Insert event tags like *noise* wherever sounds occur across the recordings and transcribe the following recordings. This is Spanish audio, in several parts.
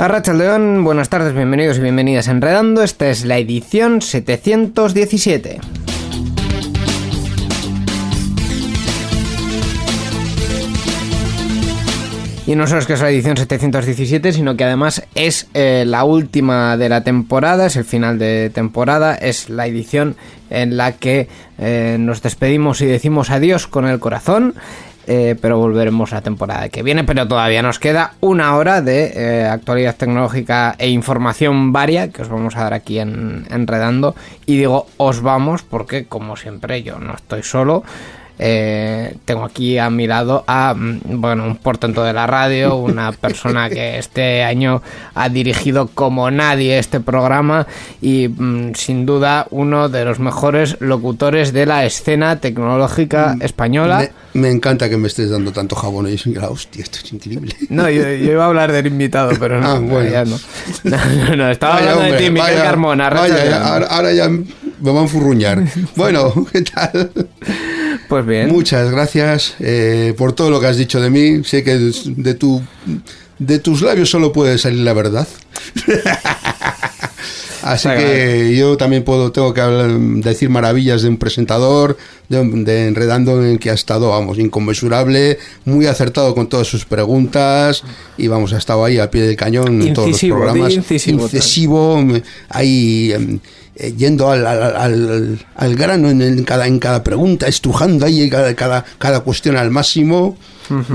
Arracha León, buenas tardes, bienvenidos y bienvenidas a Enredando. Esta es la edición 717. Y no solo es que es la edición 717, sino que además es eh, la última de la temporada, es el final de temporada, es la edición en la que eh, nos despedimos y decimos adiós con el corazón. Eh, pero volveremos la temporada que viene. Pero todavía nos queda una hora de eh, actualidad tecnológica e información varia que os vamos a dar aquí en Enredando. Y digo, os vamos porque, como siempre, yo no estoy solo. Eh, tengo aquí a mi lado a mm, bueno un portento de la radio, una *laughs* persona que este año ha dirigido como nadie este programa y mm, sin duda uno de los mejores locutores de la escena tecnológica Mm, española. Me, me encanta que me estés dando tanto jabón y la hostia, esto es increíble. No, yo, yo iba a hablar del invitado, pero no, *laughs* Ah, bueno. ya no. No, no, no, estaba Vaya, hablando de ti, Miguel vaya, Carmona. vaya, ya, ahora, ahora ya me van a enfurruñar. *laughs* Bueno, ¿qué tal? Pues bien. Muchas gracias eh, por todo lo que has dicho de mí. Sé que de, tu, de tus labios solo puede salir la verdad. *laughs* Así Venga. que yo también puedo, tengo que hablar- decir maravillas de un presentador, de, de Enredando, en el que ha estado, vamos, inconmensurable, muy acertado con todas sus preguntas y vamos, ha estado ahí al pie del cañón en todos los programas. incisivo, ahí em, eh, yendo al, al- al- al grano en, cada, en cada pregunta, estrujando ahí cada, cada, cada cuestión al máximo.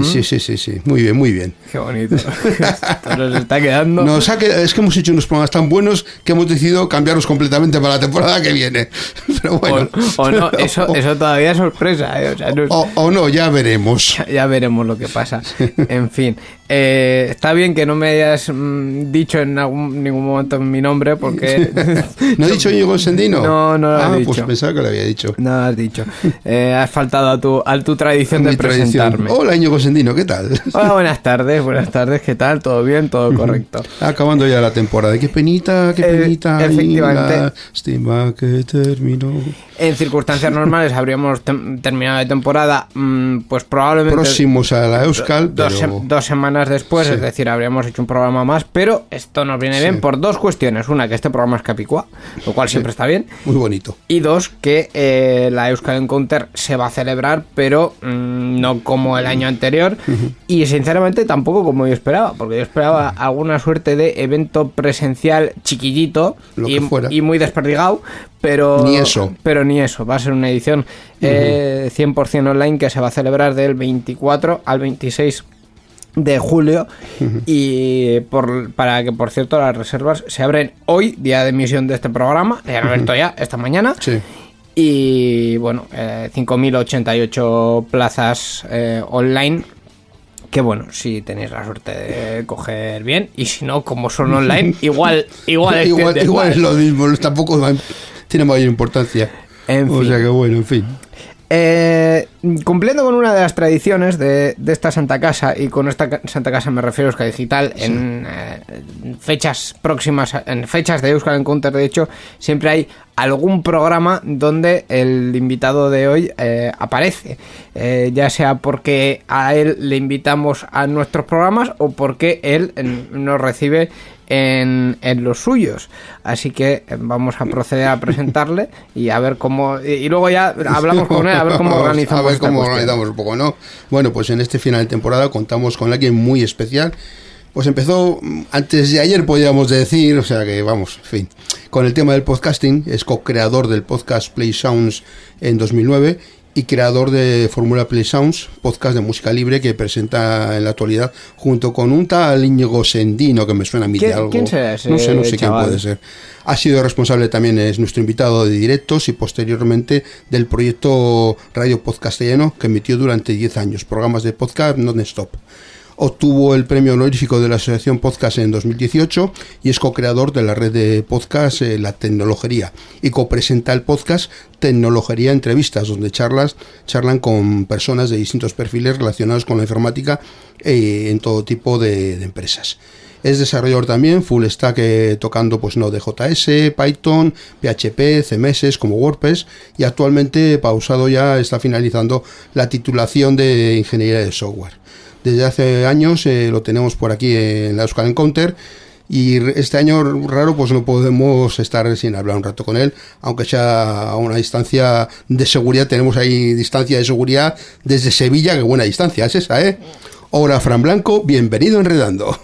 Sí, sí, sí, sí, muy bien, muy bien. Qué bonito. *laughs* Esto nos está quedando. Nos ha es que hemos hecho unos programas tan buenos que hemos decidido cambiarlos completamente para la temporada que viene. *laughs* Pero bueno. o, o no, *laughs* eso, eso todavía es sorpresa. ¿eh? O sea, no- O, o no, ya veremos. ya, ya veremos lo que pasa. En fin, eh, está bien que no me hayas mm, dicho en algún- ningún momento mi nombre porque ¿No ha dicho Íñigo Sendino? No, no lo Ah, dicho. pues pensaba que lo había dicho. no has dicho. Eh, has faltado a tu, a tu tradición de Mi tradición. presentarme. Hola Sendino, ¿qué tal? Hola, buenas tardes, buenas tardes, ¿qué tal? ¿Todo bien? ¿Todo correcto? Acabando ya la temporada. Qué penita, qué Eh, penita. efectivamente. Lástima que terminó. En circunstancias normales habríamos terminado de temporada, mm, pues probablemente... Próximos a la Euskal, dos, pero... se- dos semanas después, Sí. es decir, habríamos hecho un programa más, pero esto nos viene bien por dos cuestiones. Una, que este programa es Capicua, lo cual siempre está bien. Muy bonito. Y dos, que eh, la Euskal Encounter se va a celebrar, pero mm, no como el año anterior. Y sinceramente tampoco como yo esperaba, porque yo esperaba alguna suerte de evento presencial chiquillito y, muy desperdigado. Pero, Ni eso. Pero ni eso. Va a ser una edición eh, 100% online que se va a celebrar del 24 al 26 de julio y por, para que por cierto las reservas se abren hoy día de emisión de este programa han abierto ya esta mañana Sí. Y bueno eh, 5.088 plazas eh, online que bueno si tenéis la suerte de coger bien y si no como son *laughs* online igual igual igual, igual es lo mismo, tampoco tiene mayor importancia. En o fin. sea que bueno, en fin. Eh, cumpliendo con una de las tradiciones de, de esta Santa Casa, y con esta Santa Casa me refiero a Euskadi Digital, en eh, en fechas próximas, en fechas de Euskal Encounter, de hecho, siempre hay algún programa donde el invitado de hoy eh, aparece. Eh, ya sea porque a él le invitamos a nuestros programas o porque él nos recibe en, en los suyos. Así que eh, vamos a proceder a presentarle y a ver cómo. Y, y luego ya hablamos con él, a ver cómo organizamos. *laughs* A ver cómo organizamos un poco, ¿no? Bueno, pues en este final de temporada contamos con alguien muy especial Pues empezó mm, antes de ayer, podríamos decir, o sea que vamos, en fin, con el tema del podcasting, es co-creador del podcast Play Sounds en 2009 y creador de Fórmula Play Sounds, podcast de música libre que presenta en la actualidad junto con un tal Íñigo Sendino que me suena a mí de ¿Quién- algo. quién será ese no sé, no sé quién puede ser. Ha sido responsable también, es nuestro invitado de directos y posteriormente del proyecto Radio Podcastellano que emitió durante 10 años, programas de podcast non-stop. Obtuvo el premio honorífico de la Asociación Podcast en 2018 y es co-creador de la red de podcast eh, La Tecnologería y copresenta el podcast Tecnologería Entrevistas, donde charlas charlan con personas de distintos perfiles relacionados con la informática eh, en todo tipo de, de empresas. Es desarrollador también, full stack eh, tocando pues Node.js, Python, PHP, CMS como WordPress y actualmente pausado ya está finalizando la titulación de ingeniería de software. Desde hace años eh, lo tenemos por aquí en la Euskal Encounter y este año raro pues no podemos estar sin hablar un rato con él, aunque sea a una distancia de seguridad, tenemos ahí distancia de seguridad desde Sevilla, que buena distancia es esa, ¿eh? Hola Fran Blanco, bienvenido a Enredando.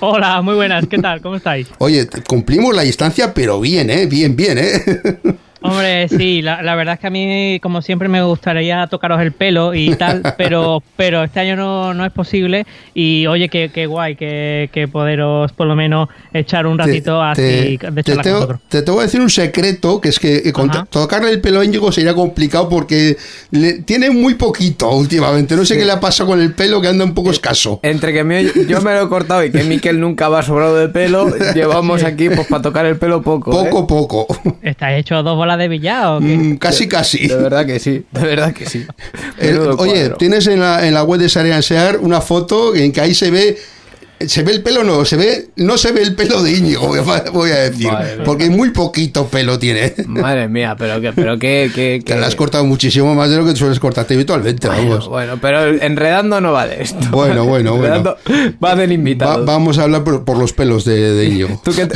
Hola, muy buenas, ¿qué tal? ¿Cómo estáis? Oye, cumplimos la distancia, pero bien, ¿eh? Bien, bien, ¿eh? *laughs* Hombre, sí, la, la verdad es que a mí, como siempre, me gustaría tocaros el pelo y tal, *laughs* pero pero este año no, no es posible. Y oye, qué, qué guay que, que poderos por lo menos echar un ratito así de te, charla con tengo, te tengo que decir un secreto, que es que eh, con- tocarle el pelo a Íñigo sería complicado porque le- tiene muy poquito últimamente. No sé qué le ha pasado con el pelo, que anda un poco escaso. Entre que me- yo me lo he cortado y que Miquel nunca va sobrado de pelo, *laughs* llevamos aquí pues para tocar el pelo poco. ¿eh? Poco, poco. ¿Estáis hecho dos bolas de billar o qué? Mm, casi, casi. De verdad que sí, de verdad que sí. *laughs* Oye, cuadro. tienes en la, en la web de Sarean Sear una foto en que ahí se ve. Se ve el pelo, no, se ve, no se ve el pelo de Íñigo, *laughs* voy a- decir. Madre mía. Porque muy poquito pelo tiene. Madre mía, pero que, pero que, que, *laughs* Te la has cortado muchísimo más de lo que sueles cortarte habitualmente, Bueno, vamos. bueno, pero enredando no va de esto. Bueno, bueno, bueno. Va del Va- invitado. vamos a hablar por, por los pelos de, de Íñigo. ¿Tú qué,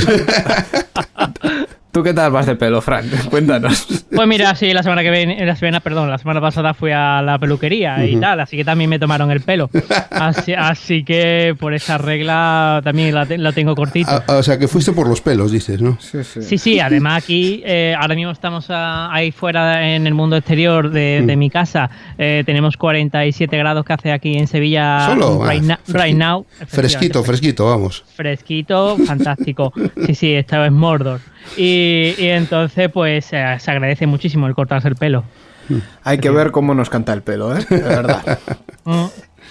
¿Tú qué tal vas de pelo, Fran? *laughs* Cuéntanos. Pues mira, sí, la semana que viene, la semana, perdón, la semana pasada fui a la peluquería y tal, así que también me tomaron el pelo. Así, así que por esa regla también la, la tengo cortito. Ah, o sea, que fuiste por los pelos, dices, ¿no? Sí, sí, además aquí, eh, ahora mismo estamos ah, ahí fuera en el mundo exterior de, Mm. de mi casa. Eh, tenemos 47 grados que hace aquí en Sevilla Solo. right, Ah, na- right now. Fresquito, fresquito, vamos. Fresquito, fantástico. Sí, sí, esta es Mordor. Y, y entonces, pues eh, se agradece muchísimo el cortarse el pelo. Hay que ver cómo nos canta el pelo, ¿eh? De verdad.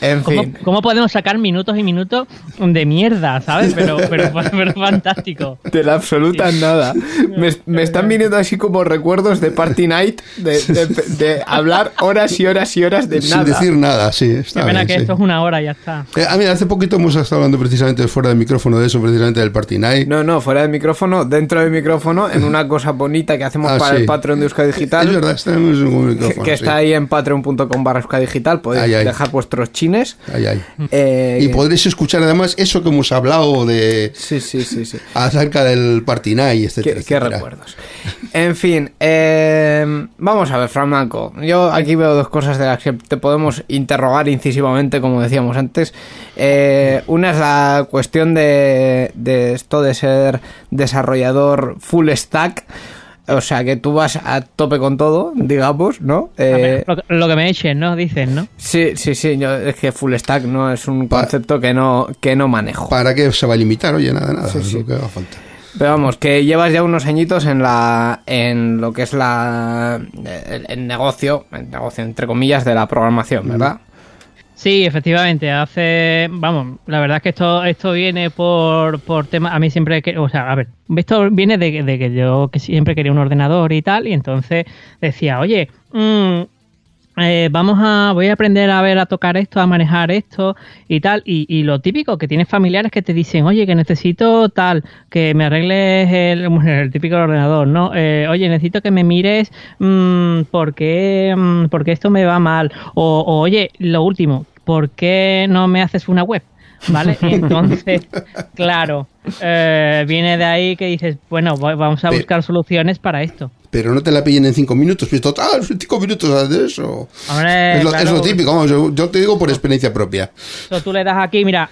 En ¿Cómo, fin. cómo podemos sacar minutos y minutos de mierda, ¿sabes? Pero, pero, *laughs* pero fantástico. De la absoluta nada. Me, me están *laughs* viniendo así como recuerdos de Party Night, de, de- de hablar horas y horas y horas de Sin nada. decir nada, sí. Qué Está pena bien, que sí. esto es una hora y ya está. Eh, ah, mira, hace poquito hemos estado hablando precisamente fuera del micrófono de eso, precisamente del Party Night. No, no, fuera del micrófono, dentro del micrófono, en una cosa bonita que hacemos Ah, para sí. el Patreon de Euskadi Digital. Es verdad, tenemos un que, micrófono. que sí. está ahí en patreon.com barra Euskadi Digital. Podéis Ay, ay. dejar vuestros chines. Ay, ay. Eh, Y podréis escuchar además eso que hemos hablado de Sí, sí, sí, sí. acerca del Party Night, etcétera, Qué, recuerdos. En fin, eh, vamos a ver, Fran. Yo aquí veo dos cosas de las que te podemos interrogar incisivamente, como decíamos antes. Eh, una es la cuestión de, de esto de ser desarrollador full stack. O sea, que tú vas a tope con todo, digamos, ¿no? Ver, Eh, lo, lo que me echen, ¿no? Dicen, ¿no? sí, sí, sí. Yo, es que full stack no es un concepto que no, que no manejo. ¿Para qué se va a limitar? Oye, nada, nada, Sí, es sí. lo que haga falta. Pero vamos, que llevas ya unos añitos en la en lo que es la el, el negocio, el negocio entre comillas de la programación, ¿verdad? Sí, efectivamente. Hace, vamos, la verdad es que esto esto viene por por tema. A mí siempre que, o sea, a ver, esto viene de, que- de que yo que siempre quería un ordenador y tal, y entonces decía, oye, mm, eh, vamos a, voy a aprender a ver a tocar esto, a manejar esto y tal, y, y lo típico que tienes familiares que te dicen, oye, que necesito tal, que me arregles el, *laughs* el típico ordenador, ¿no? Eh, oye, necesito que me mires mm, por qué, mm, porque esto me va mal, o, o, oye, lo último, ¿por qué no me haces una web? ¿Vale? Y *laughs* entonces, claro, eh, viene de ahí que dices, bueno, va- vamos a buscar soluciones para esto. Pero no te la pillen en cinco minutos, pues total, cinco minutos de eso. Hombre, es, lo, es claro. lo típico, vamos, yo, yo te digo por experiencia propia. So, tú le das aquí, mira,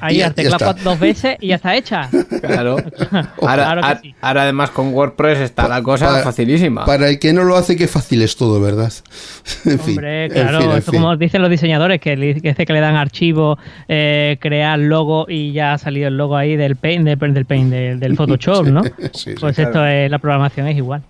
Ahí ya teclado está. dos veces y ya está hecha. *laughs* Claro. *laughs* Ahora, Claro que a- sí. ahora además con WordPress está la cosa facilísima. Para el que no lo hace, qué fácil es todo, ¿verdad? *laughs* En fin, Hombre, en claro, fin, en esto fin. como dicen los diseñadores, que, le- que dice que le dan archivo, eh, crear logo y ya ha salido el logo ahí del Paint, de- del, Paint del, del Photoshop, ¿no? Sí, sí. Pues esto es, la programación es igual.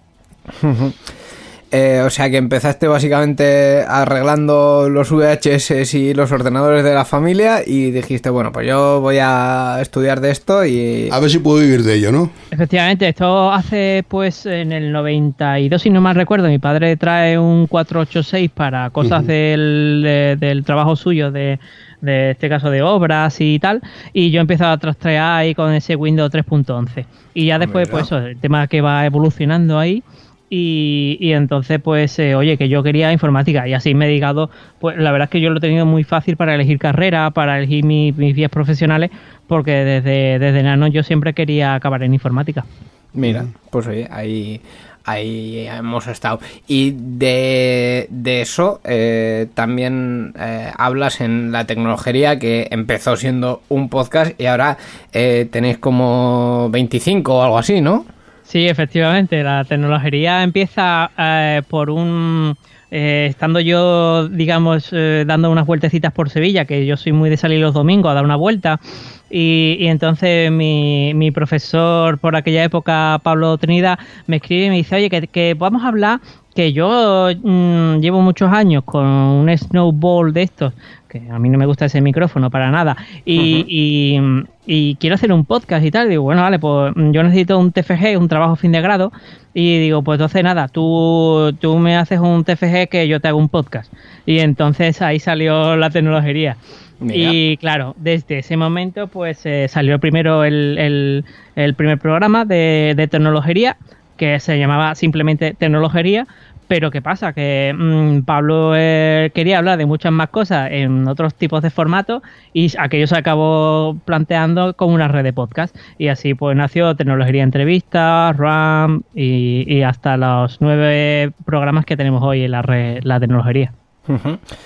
Eh, o sea que empezaste básicamente arreglando los VHS y los ordenadores de la familia y dijiste, bueno, pues yo voy a estudiar de esto y... A ver si puedo vivir de ello, ¿no? Efectivamente, esto hace pues en el 92, si no mal recuerdo, mi padre trae un 486 para cosas del, de- del trabajo suyo, de, de este caso de obras y tal, y yo empiezo a trastrear ahí con ese Windows 3.11. Y ya después, mira. pues eso, el tema que va evolucionando ahí. Y, y entonces, pues, eh, oye, que yo quería informática y así me he dedicado, pues la verdad es que yo lo he tenido muy fácil para elegir carrera, para elegir mi- mis vías profesionales, porque desde, desde nano yo siempre quería acabar en informática. Mira, pues oye, ahí, ahí hemos estado. Y de, de eso eh, también eh, hablas en la tecnología que empezó siendo un podcast y ahora eh, tenéis como 25 o algo así, ¿no? Sí, efectivamente, la tecnología empieza eh, por un... eh, estando yo, digamos, eh, dando unas vueltecitas por Sevilla, que yo soy muy de salir los domingos a dar una vuelta, y, y entonces mi, mi profesor por aquella época, Pablo Trinidad, me escribe y me dice, oye, que, que vamos a hablar, que yo mm, llevo muchos años con un snowball de estos, que a mí no me gusta ese micrófono para nada, y, y, y quiero hacer un podcast y tal. Digo, bueno, vale, pues mm, yo necesito un TFG, un trabajo fin de grado, y digo, pues entonces nada, tú, tú me haces un TFG que yo te hago un podcast. Y entonces ahí salió la tecnología. Mira. Y claro, desde ese momento pues eh, salió primero el, el- el primer programa de, de tecnología que se llamaba simplemente tecnología. Pero ¿qué pasa? Que mm, Pablo eh, quería hablar de muchas más cosas en otros tipos de formatos y aquello se acabó planteando como una red de podcast. Y así pues nació Tecnología Entrevistas, RAM y, y hasta los nueve programas que tenemos hoy en la red, la tecnología.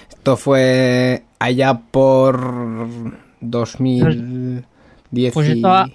Esto fue allá por 2010 Pues esto ha-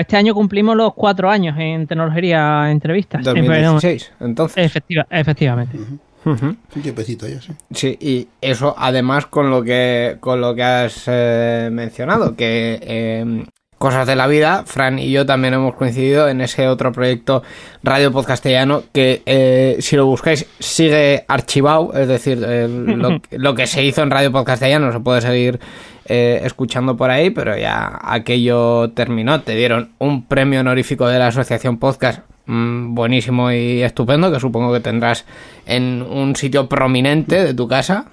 Este año cumplimos los cuatro años en tecnología entrevistas. Eh, 2016, entonces. Efectiva- efectivamente. Ujú. Un tiempecito ya, sí. Sí, y eso además con lo que con lo que has eh, mencionado, que eh, cosas de la vida, Fran y yo también hemos coincidido en ese otro proyecto Radio Podcastellano que eh, si lo buscáis sigue archivado, es decir, eh, *laughs* lo, lo que se hizo en Radio Podcastellano se puede seguir eh, escuchando por ahí, pero ya aquello terminó, te dieron un premio honorífico de la Asociación Podcast mm, buenísimo y estupendo que supongo que tendrás en un sitio prominente de tu casa.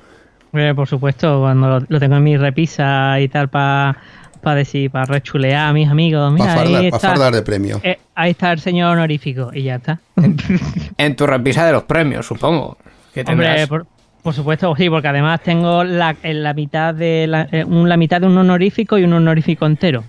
Por supuesto, cuando lo, lo tengo en mi repisa y tal para decir, para rechulear a mis amigos. Mira, Para fardar, pa' está, fardar de premio. eh, ahí está el señor honorífico y ya está. *laughs* En tu repisa de los premios, supongo. Que tendrás. Hombre, por, por supuesto, sí, porque además tengo la, en la mitad de la, eh, un- la mitad de un honorífico y un honorífico entero.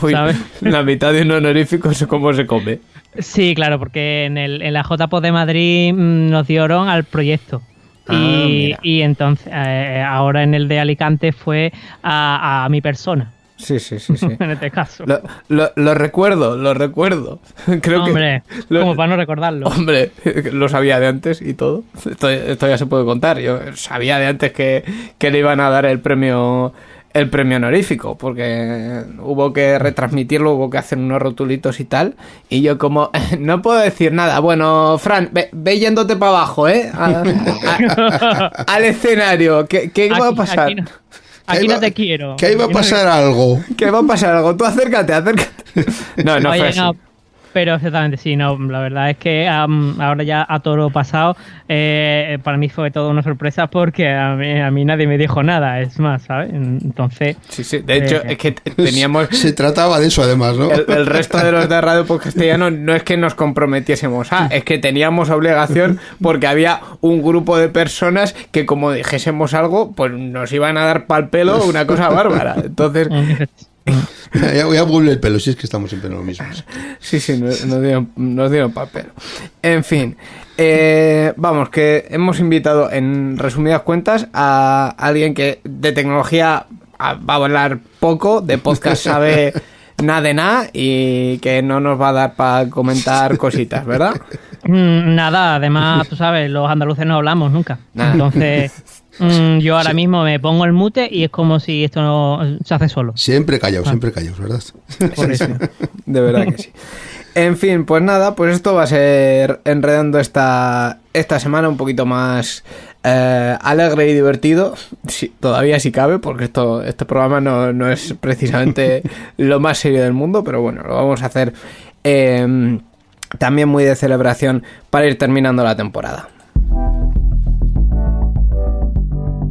Uy, ¿sabes? *laughs* la mitad de un honorífico es cómo se come. Sí, claro, porque en, el, en la JPO de Madrid mm, nos dieron al proyecto. Ah, y, y entonces, eh, ahora en el de Alicante fue a, a mi persona, Sí, sí, sí, sí. *laughs* en este caso. Lo, lo- lo recuerdo, lo recuerdo. *laughs* Creo Hombre, que. lo- como para no recordarlo. Hombre, *laughs* lo sabía de antes y todo. Esto, esto ya se puede contar. Yo sabía de antes que, que le iban a dar el premio el premio honorífico, porque hubo que retransmitirlo, hubo que hacer unos rotulitos y tal. Y yo como, no puedo decir nada. Bueno, Fran, ve, ve yéndote para abajo, ¿eh? A- a- al escenario. ¿Qué, qué va a pasar? Aquí, no, aquí ahí no te quiero. Que ahí va a pasar algo. ¿Qué va a pasar algo? Tú acércate, acércate. *laughs* No, no Oye, fue así. no, pero exactamente, sí, no, la verdad es que am, ahora ya a toro pasado, eh, para mí fue todo una sorpresa porque a mí, a mí nadie me dijo nada, es más, ¿sabes? Entonces, Sí, sí. De hecho, Eh, es que teníamos... *laughs* Se trataba de eso, además, ¿no? El, el resto de los de Radio Podcastellano no es que nos comprometiésemos a, es que teníamos obligación porque había un grupo de personas que como dijésemos algo, pues nos iban a dar pal pelo una cosa bárbara. Entonces, *laughs* *laughs* ya voy a volver el pelo, si es que estamos siempre en lo mismo. *laughs* sí, sí, nos, nos dieron, nos dieron pal pelo. En fin, eh, vamos, que hemos invitado en resumidas cuentas a alguien que de tecnología va a hablar poco, de podcast *laughs* sabe nada de nada y que no nos va a dar para comentar cositas, ¿verdad? Mm, Nada, además, tú sabes, los andaluces no hablamos nunca. Nada. Entonces, mm, yo ahora mismo me pongo el mute y es como si esto no se hace solo. Siempre callados, siempre callados, ¿verdad? Por eso. De verdad que sí. En fin, pues nada, pues esto va a ser enredando esta, esta semana un poquito más eh, alegre y divertido. Sí, todavía si cabe, porque esto, este programa no, no es precisamente *laughs* lo más serio del mundo, pero bueno, lo vamos a hacer eh, también muy de celebración para ir terminando la temporada.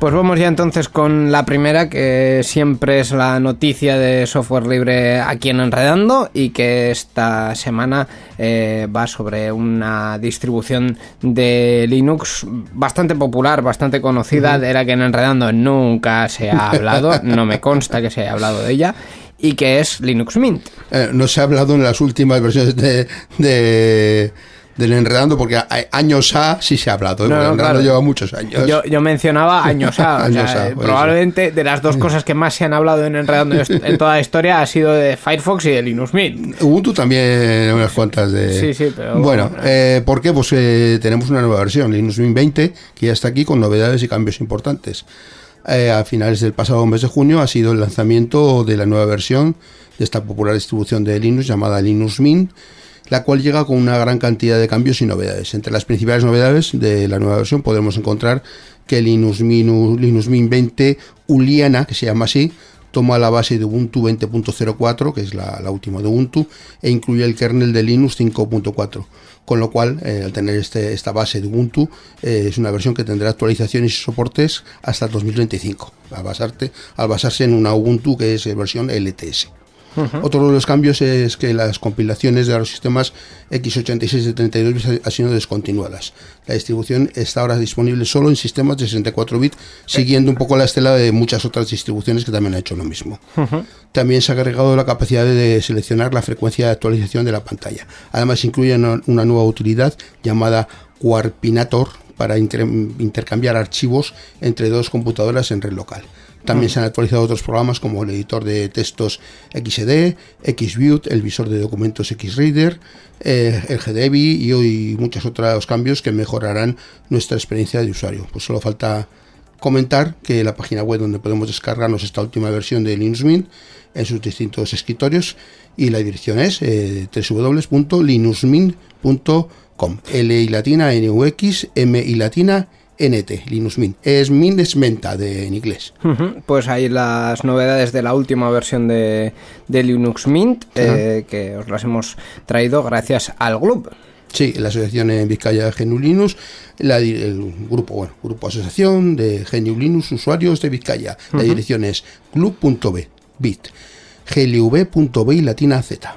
Pues vamos ya entonces con la primera, que siempre es la noticia de software libre aquí en Enredando y que esta semana eh, va sobre una distribución de Linux bastante popular, bastante conocida, de la que en Enredando nunca se ha hablado, *laughs* no me consta que se haya hablado de ella, y que es Linux Mint. Eh, no se ha hablado en las últimas versiones de, de- del Enredando, porque a- años A sí se ha hablado, ¿eh? No, no, Enredando claro. lleva muchos años. Yo, yo mencionaba *laughs* años A, o Años sea, A, por probablemente de las dos cosas que más se han hablado en Enredando en toda la historia ha sido de Firefox y de Linux Mint. Ubuntu también unas cuantas de... Sí, sí, pero Bueno, bueno. eh, ¿por qué? Pues eh, tenemos una nueva versión, Linux Mint 20, que ya está aquí con novedades y cambios importantes. Eh, a finales del pasado mes de junio ha sido el lanzamiento de la nueva versión de esta popular distribución de Linux llamada Linux Mint, la cual llega con una gran cantidad de cambios y novedades. Entre las principales novedades de la nueva versión podemos encontrar que Linux Mint, Linux Mint 20 Uliana, que se llama así, toma la base de Ubuntu 20.04, que es la, última de Ubuntu, e incluye el kernel de Linux 5.4. Con lo cual, eh, al tener este, esta base de Ubuntu, eh, es una versión que tendrá actualizaciones y soportes hasta 2025, al, al basarse en una Ubuntu que es versión LTS. Otro de los cambios es que las compilaciones de los sistemas x86 de 32 bits han sido descontinuadas. La distribución está ahora disponible solo en sistemas de 64 bits, siguiendo un poco la estela de muchas otras distribuciones que también han hecho lo mismo. También se ha agregado la capacidad de seleccionar la frecuencia de actualización de la pantalla. Además, incluye una, una nueva utilidad llamada Warpinator para inter- intercambiar archivos entre dos computadoras en red local. También se han actualizado otros programas como el editor de textos XD, XView, el visor de documentos XReader, eh, el GDebi y hoy muchos otros cambios que mejorarán nuestra experiencia de usuario. Pues solo falta comentar que la página web donde podemos descargarnos esta última versión de Linux Mint en sus distintos escritorios y la dirección es eh, www.linuxmint.com L y latina N U X M y latina N T Linux Mint es Mint es menta de, en inglés Pues ahí las novedades de la última versión de, de Linux Mint, eh, que os las hemos traído gracias al Glub. Sí, la asociación en Vizcaya GNU Linux, la el grupo, bueno, grupo asociación de GNU Linux usuarios de Vizcaya. La dirección es club.b, bit, glv.b y latina z.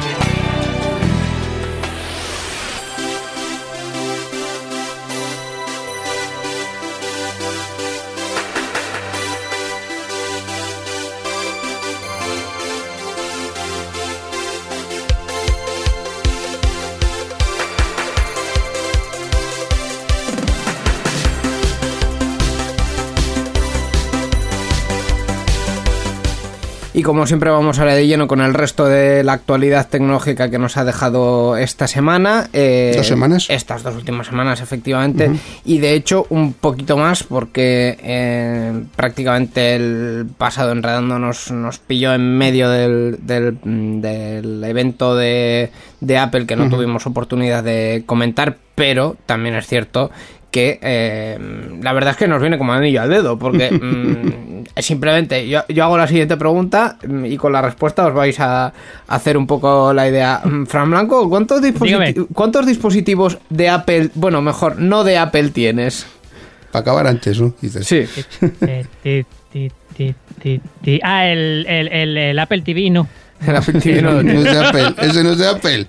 Como siempre vamos ahora de lleno con el resto de la actualidad tecnológica que nos ha dejado esta semana. eh, ¿Dos semanas? Estas dos últimas semanas, efectivamente. Y de hecho un poquito más porque eh, prácticamente el pasado enredando nos, nos pilló en medio del, del, del evento de, de Apple que no tuvimos oportunidad de comentar, pero también es cierto que eh, la verdad es que nos viene como anillo al dedo, porque *laughs* mm, simplemente yo, yo hago la siguiente pregunta mm, y con la respuesta os vais a hacer un poco la idea. Mm, Fran Blanco, ¿cuántos, Dígame. ¿cuántos dispositivos de Apple, bueno, mejor, no de Apple tienes? Para acabar antes, ¿no? Dices. Sí. *laughs* Eh. Ah, el, el, el, el Apple TV no. *laughs* TV no lo No tiene. es de Apple, ese no es de Apple.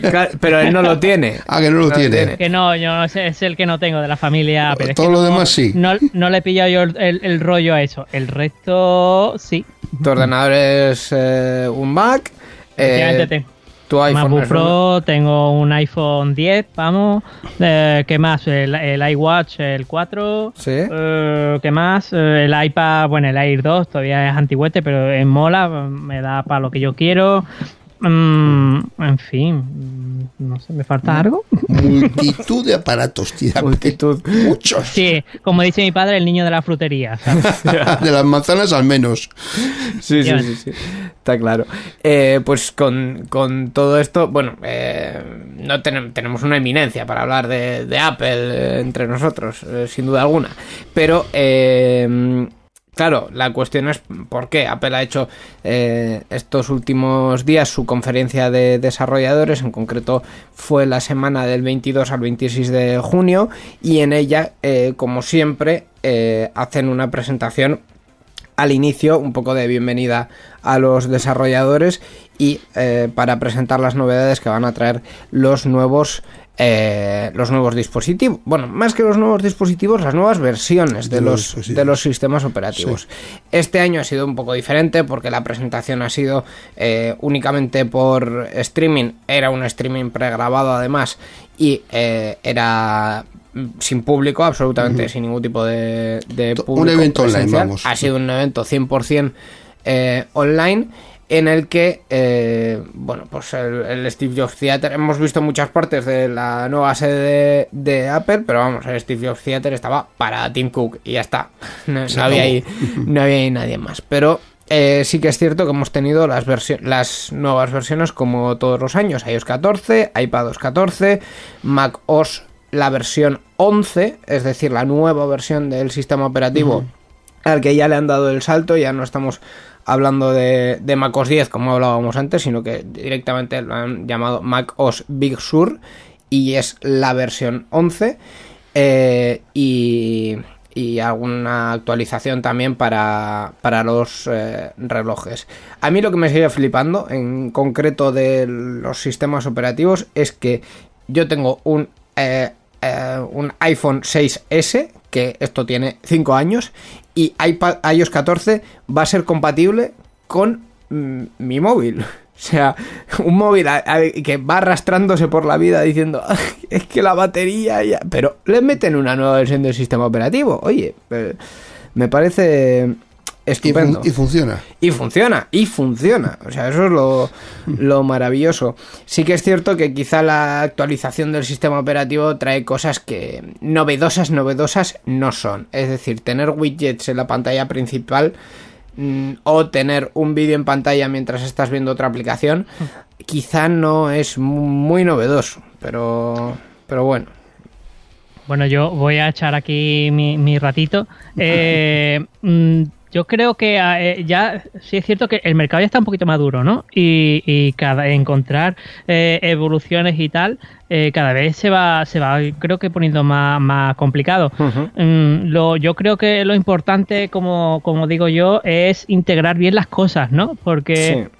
Claro, Pero él no lo tiene. Ah, que no lo tiene. Que no, yo es el que no tengo de la familia Apple. Es Todo que lo no- demás sí. No, no le he pillado yo el, el- el rollo a eso. El resto sí. Tu ordenador es eh, un Mac. eh. Tu iPhone MacBook Pro, tengo un iPhone 10, vamos. Eh, ¿Qué más? El, el iWatch, el 4. Sí. Eh, ¿Qué más? Eh, el iPad, bueno, el Air 2 todavía es antiguete, pero es mola, me da para lo que yo quiero. Mm, en fin, no sé, ¿me falta algo? Multitud de aparatos, tía. Multitud. Muchos. Sí, como dice mi padre, el niño de la frutería. ¿sabes? *laughs* De las manzanas al menos. Sí, sí, sí, sí. Está claro. Eh, pues con, con todo esto, bueno, eh, no tenem- tenemos una eminencia para hablar de, de Apple eh, entre nosotros, eh, sin duda alguna. Pero, eh, claro, la cuestión es por qué Apple ha hecho eh, estos últimos días su conferencia de desarrolladores, en concreto fue la semana del 22 al 26 de junio, y en ella, eh, como siempre, eh, hacen una presentación al inicio un poco de bienvenida a los desarrolladores y para presentar las novedades que van a traer los nuevos eh, los nuevos dispositivos bueno más que los nuevos dispositivos las nuevas versiones de, De los de los sistemas operativos. Este año ha sido un poco diferente porque la presentación ha sido eh, únicamente por streaming. Era un streaming pregrabado además y eh, era sin público, absolutamente sin ningún tipo de, de Un público evento online, presencial. vamos. Ha sido un evento 100% eh, online en el que, eh, bueno, pues el, el Steve Jobs Theater, hemos visto muchas partes de la nueva sede de, de Apple, pero vamos, el Steve Jobs Theater estaba para Tim Cook y ya está. *laughs* No, había, ahí, no había ahí nadie más. Pero eh, sí que es cierto que hemos tenido las, las nuevas versiones como todos los años, iOS 14, iPadOS 14, macOS la versión 11, es decir, la nueva versión del sistema operativo al que ya le han dado el salto, ya no estamos hablando de, de macOS 10 como hablábamos antes, sino que directamente lo han llamado macOS Big Sur y es la versión 11 eh, y, alguna actualización también para, para los eh, relojes. A mí lo que me sigue flipando en concreto de los sistemas operativos es que yo tengo un, eh, un iPhone 6S, que esto tiene 5 años, y iOS 14 va a ser compatible con mm, mi móvil. *laughs* O sea, un móvil que va arrastrándose por la vida diciendo, "Ay, es que la batería ya... Pero le meten una nueva versión del sistema operativo. Oye, eh, me parece Y, fun- estupendo. y funciona. Y funciona, y funciona. O sea, eso es lo, lo maravilloso. Sí que es cierto que quizá la actualización del sistema operativo trae cosas que novedosas, novedosas no son. Es decir, tener widgets en la pantalla principal mm, o tener un vídeo en pantalla mientras estás viendo otra aplicación, quizá no es mu- muy novedoso. Pero, pero bueno. Bueno, yo voy a echar aquí mi, mi ratito. Eh, *laughs* mm, yo creo que eh, ya sí es cierto que el mercado ya está un poquito maduro, ¿no? Y, y cada encontrar eh, evoluciones y tal, eh, cada vez se va, se va, creo que poniendo más, más complicado. Mm, lo, yo creo que lo importante, como, como digo yo, es integrar bien las cosas, ¿no? Porque Sí.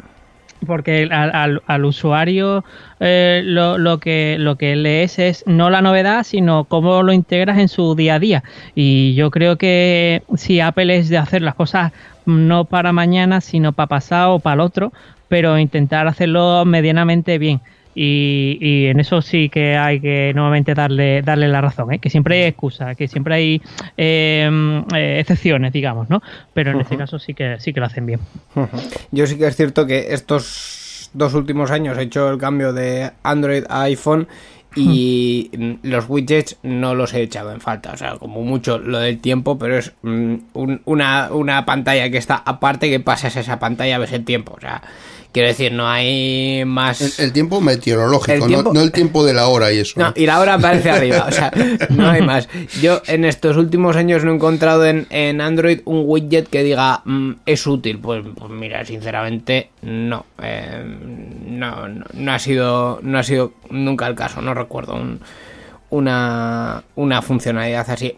Porque al, al- usuario eh, lo, lo que lo que lees es no la novedad sino cómo lo integras en su día a día. Y yo creo que si Apple es de hacer las cosas no para mañana sino para pasado o para el otro pero intentar hacerlo medianamente bien Y, y en eso sí que hay que nuevamente darle darle la razón, ¿eh? que siempre hay excusas, que siempre hay eh, eh, excepciones, digamos, ¿no? Pero en este caso sí que sí que lo hacen bien. Yo sí que es cierto que estos dos últimos años he hecho el cambio de Android a iPhone y los widgets no los he echado en falta, o sea, como mucho lo del tiempo, pero es mm, un- una, una pantalla que está aparte que pasas esa pantalla ves el tiempo, o sea, quiero decir, no hay más... El, el tiempo meteorológico, El no- tiempo- No, el tiempo de la hora y eso. No, y la hora aparece arriba, o sea, *laughs* no hay más. Yo en estos últimos años no he encontrado en, en Android un widget que diga "Mm, es útil. Pues, pues mira, sinceramente no. Eh, no, no, no ha sido, no ha sido nunca el caso. No recuerdo un- una, una funcionalidad así.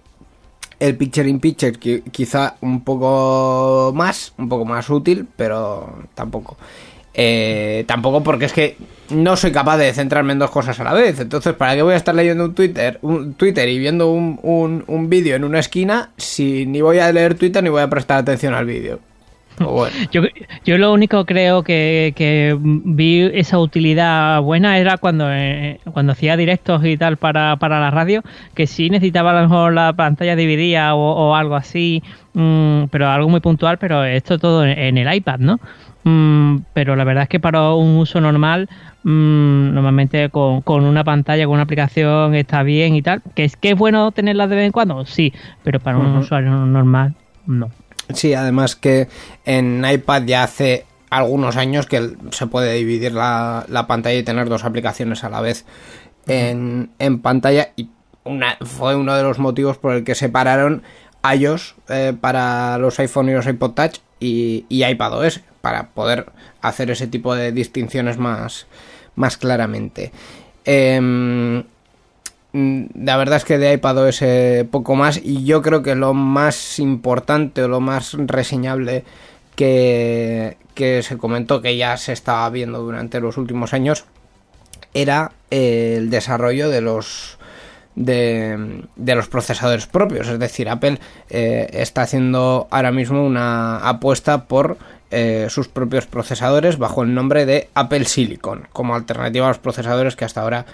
El Picture in Picture qui- quizá un poco más, un poco más útil, pero tampoco. Eh, tampoco porque es que no soy capaz de centrarme en dos cosas a la vez. Entonces, ¿para qué voy a estar leyendo un Twitter, un Twitter y viendo un, un, un vídeo en una esquina si ni voy a leer Twitter ni voy a prestar atención al vídeo? *laughs* Yo, yo lo único creo que, que vi esa utilidad buena era cuando, eh, cuando hacía directos y tal para, para la radio, que sí necesitaba a lo mejor la pantalla dividida o, algo así, mm, pero algo muy puntual, pero esto todo en el iPad, ¿no? Mm, pero la verdad es que para un uso normal, mm, normalmente con, con una pantalla, con una aplicación está bien y tal, que es que es bueno tenerla de vez en cuando, sí, pero para un usuario normal, no. Sí, además que en iPad ya hace algunos años que se puede dividir la, la pantalla y tener dos aplicaciones a la vez en, en pantalla y una, fue uno de los motivos por el que separaron iOS eh, para los iPhone y los iPod Touch y, y iPadOS para poder hacer ese tipo de distinciones más, más claramente. Em, La verdad es que de iPadOS eh, poco más y yo creo que lo más importante o lo más reseñable que, que se comentó que ya se estaba viendo durante los últimos años era el desarrollo de los de, de los procesadores propios es decir Apple eh, está haciendo ahora mismo una apuesta por eh, sus propios procesadores bajo el nombre de Apple Silicon como alternativa a los procesadores que hasta ahora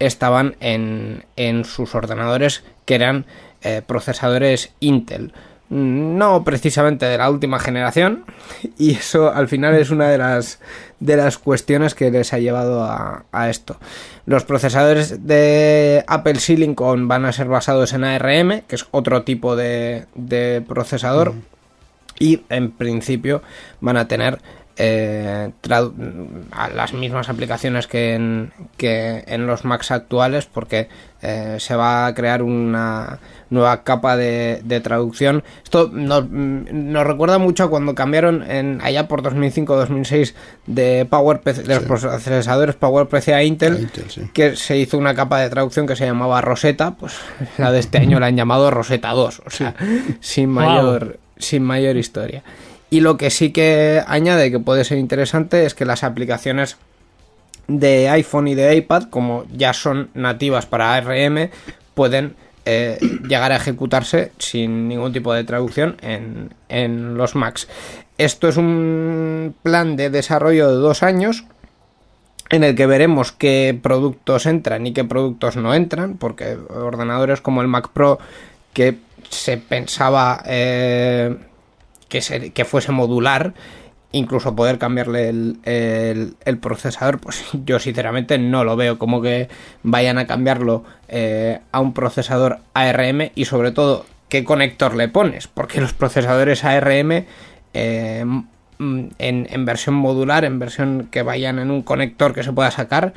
estaban en, en sus ordenadores que eran eh, procesadores Intel. No precisamente de la última generación, *laughs* y eso al final es una de las, de las cuestiones que les ha llevado a, esto. Los procesadores de Apple Silicon van a ser basados en ARM, que es otro tipo de, de procesador, y en principio van a tener eh, a las mismas aplicaciones que en, que en los Macs actuales porque eh, se va a crear una nueva capa de, de traducción esto nos, mm, nos recuerda mucho a cuando cambiaron en allá por 2005-2006 de PowerPC de los procesadores PowerPC a Intel, A Intel, sí. que se hizo una capa de traducción que se llamaba Rosetta pues la de este año la han llamado Rosetta 2 o sea sin Wow. Sin mayor historia. Y lo que sí que añade que puede ser interesante es que las aplicaciones de iPhone y de iPad, como ya son nativas para ARM, pueden eh, llegar a ejecutarse sin ningún tipo de traducción en, en los Macs. Esto es un plan de desarrollo de dos años en el que veremos qué productos entran y qué productos no entran, porque ordenadores como el Mac Pro que se pensaba eh, que, que fuese modular, incluso poder cambiarle el, el- el procesador, pues *laughs* yo sinceramente no lo veo como que vayan a cambiarlo eh, a un procesador ARM y sobre todo qué conector le pones, porque los procesadores ARM eh, mm, en, en versión modular, en versión que vayan en un conector que se pueda sacar,